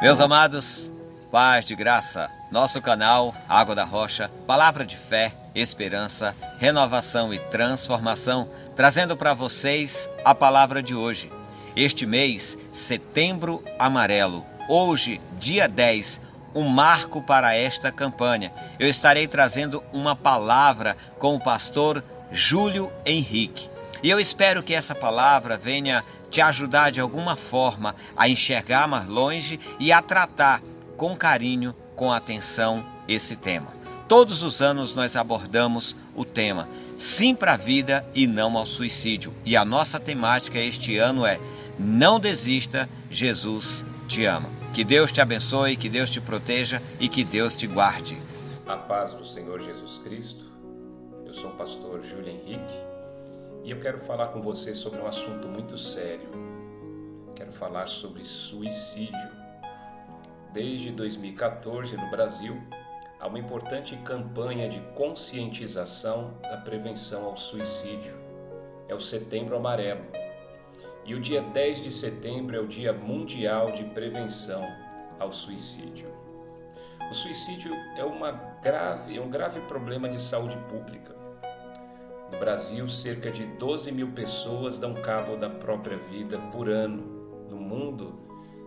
Meus amados, paz de graça, nosso canal Água da Rocha, palavra de fé, esperança, renovação e transformação, trazendo para vocês a palavra de hoje. Este mês, setembro amarelo, hoje, dia 10, um marco para esta campanha. Eu estarei trazendo uma palavra com o pastor Júlio Henrique. E eu espero que essa palavra venha te ajudar de alguma forma a enxergar mais longe e a tratar com carinho, com atenção esse tema. Todos os anos nós abordamos o tema Sim para a vida e não ao suicídio. E a nossa temática este ano é Não desista, Jesus te ama. Que Deus te abençoe, que Deus te proteja e que Deus te guarde. A paz do Senhor Jesus Cristo. Eu sou o pastor Júlio Henrique e eu quero falar com você sobre um assunto muito sério. Quero falar sobre suicídio. Desde 2014, no Brasil, há uma importante campanha de conscientização da prevenção ao suicídio. É o Setembro Amarelo. E o dia 10 de setembro é o Dia Mundial de Prevenção ao Suicídio. O suicídio é, uma grave, é um grave problema de saúde pública Brasil, cerca de 12 mil pessoas dão cabo da própria vida por ano. No mundo,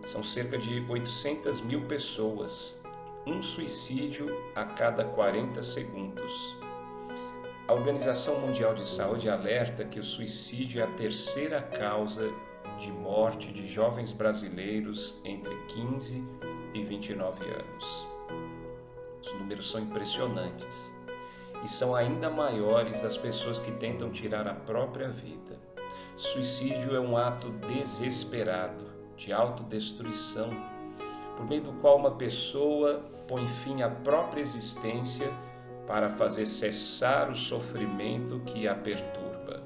são cerca de 800 mil pessoas. Um suicídio a cada 40 segundos. A Organização Mundial de Saúde alerta que o suicídio é a terceira causa de morte de jovens brasileiros entre 15 e 29 anos. Os números são impressionantes e são ainda maiores das pessoas que tentam tirar a própria vida. Suicídio é um ato desesperado, de autodestruição, por meio do qual uma pessoa põe fim à própria existência para fazer cessar o sofrimento que a perturba.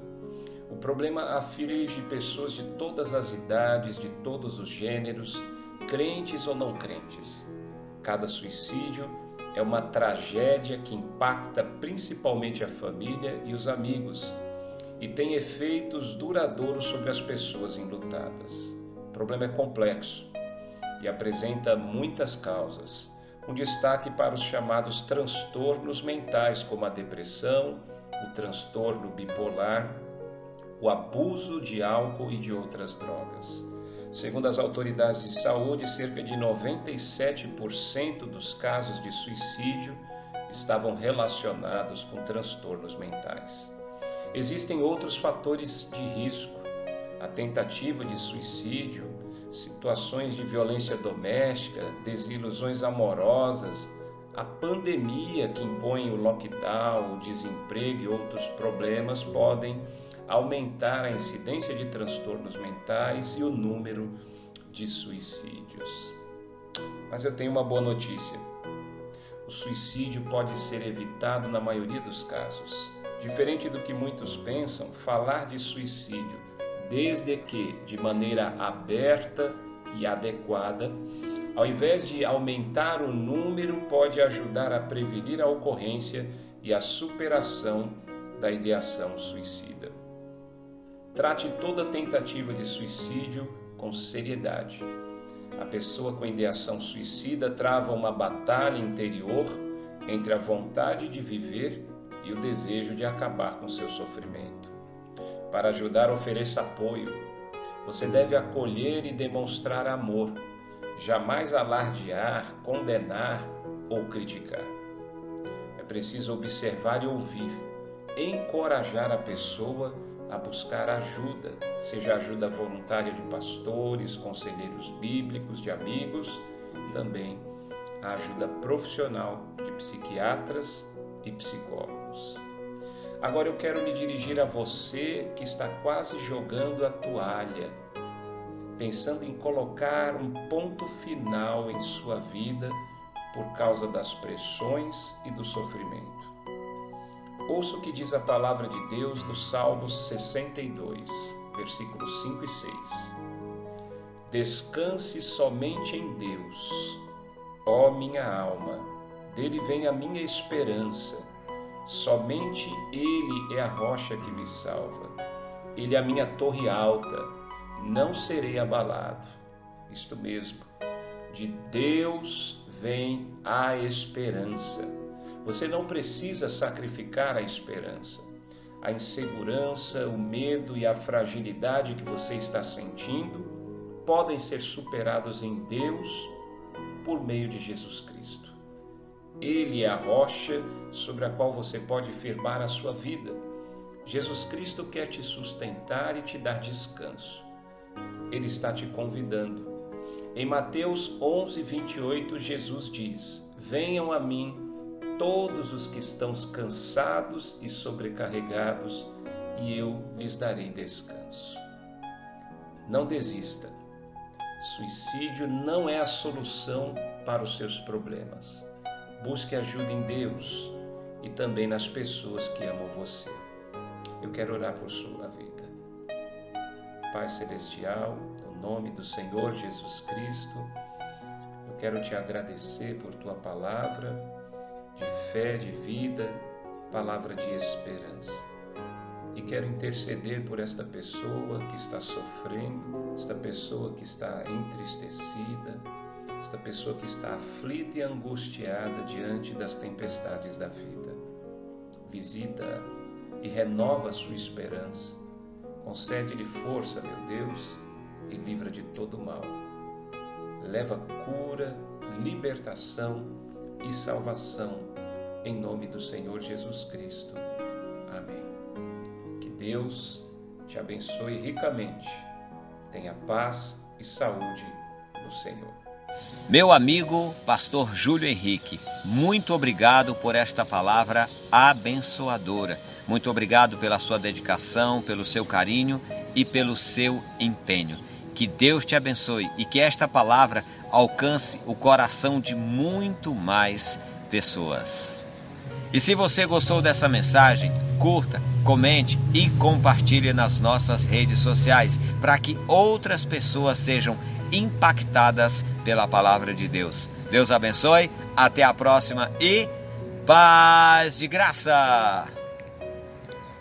O problema aflige pessoas de todas as idades, de todos os gêneros, crentes ou não crentes. Cada suicídio é uma tragédia que impacta principalmente a família e os amigos e tem efeitos duradouros sobre as pessoas enlutadas. O problema é complexo e apresenta muitas causas, com destaque para os chamados transtornos mentais, como a depressão, o transtorno bipolar, o abuso de álcool e de outras drogas. Segundo as autoridades de saúde, cerca de 97% dos casos de suicídio estavam relacionados com transtornos mentais. Existem outros fatores de risco, a tentativa de suicídio, situações de violência doméstica, desilusões amorosas, a pandemia que impõe o lockdown, o desemprego e outros problemas podem aumentar a incidência de transtornos mentais e o número de suicídios. Mas eu tenho uma boa notícia. O suicídio pode ser evitado na maioria dos casos. Diferente do que muitos pensam, falar de suicídio, desde que de maneira aberta e adequada, ao invés de aumentar o número, pode ajudar a prevenir a ocorrência e a superação da ideação suicida. Trate toda tentativa de suicídio com seriedade. A pessoa com ideação suicida trava uma batalha interior entre a vontade de viver e o desejo de acabar com seu sofrimento. Para ajudar, ofereça apoio. Você deve acolher e demonstrar amor, jamais alardear, condenar ou criticar. É preciso observar e ouvir, encorajar a pessoa a buscar ajuda, seja ajuda voluntária de pastores, conselheiros bíblicos, de amigos, também a ajuda profissional de psiquiatras e psicólogos. Agora eu quero me dirigir a você que está quase jogando a toalha, pensando em colocar um ponto final em sua vida por causa das pressões e do sofrimento. Ouça o que diz a palavra de Deus no Salmos 62, versículos 5 e 6. Descanse somente em Deus, ó minha alma, dele vem a minha esperança. Somente Ele é a rocha que me salva. Ele é a minha torre alta, não serei abalado. Isto mesmo, De Deus vem a esperança. Você não precisa sacrificar a esperança. A insegurança, o medo e a fragilidade que você está sentindo podem ser superados em Deus por meio de Jesus Cristo. Ele é a rocha sobre a qual você pode firmar a sua vida. Jesus Cristo quer te sustentar e te dar descanso. Ele está te convidando. Em Mateus 11, 28, Jesus diz: Venham a mim todos os que estão cansados e sobrecarregados, e eu lhes darei descanso. Não desista. Suicídio não é a solução para os seus problemas. Busque ajuda em Deus e também nas pessoas que amam você. Eu quero orar por sua vida. Pai Celestial, no nome do Senhor Jesus Cristo, eu quero te agradecer por tua palavra de fé, de vida, palavra de esperança. E quero interceder por esta pessoa que está sofrendo, esta pessoa que está entristecida, esta pessoa que está aflita e angustiada diante das tempestades da vida. Visita e renova sua esperança. Concede-lhe força, meu Deus, e livra de todo mal. Leva cura, libertação e salvação em nome do Senhor Jesus Cristo. Amém. Que Deus te abençoe ricamente. Tenha paz e saúde no Senhor. Meu amigo, pastor Júlio Henrique, muito obrigado por esta palavra abençoadora. Muito obrigado pela sua dedicação, pelo seu carinho e pelo seu empenho. Que Deus te abençoe e que esta palavra alcance o coração de muito mais pessoas. E se você gostou dessa mensagem, curta, comente e compartilhe nas nossas redes sociais para que outras pessoas sejam impactadas pela palavra de Deus. Deus abençoe, até a próxima e paz de graça!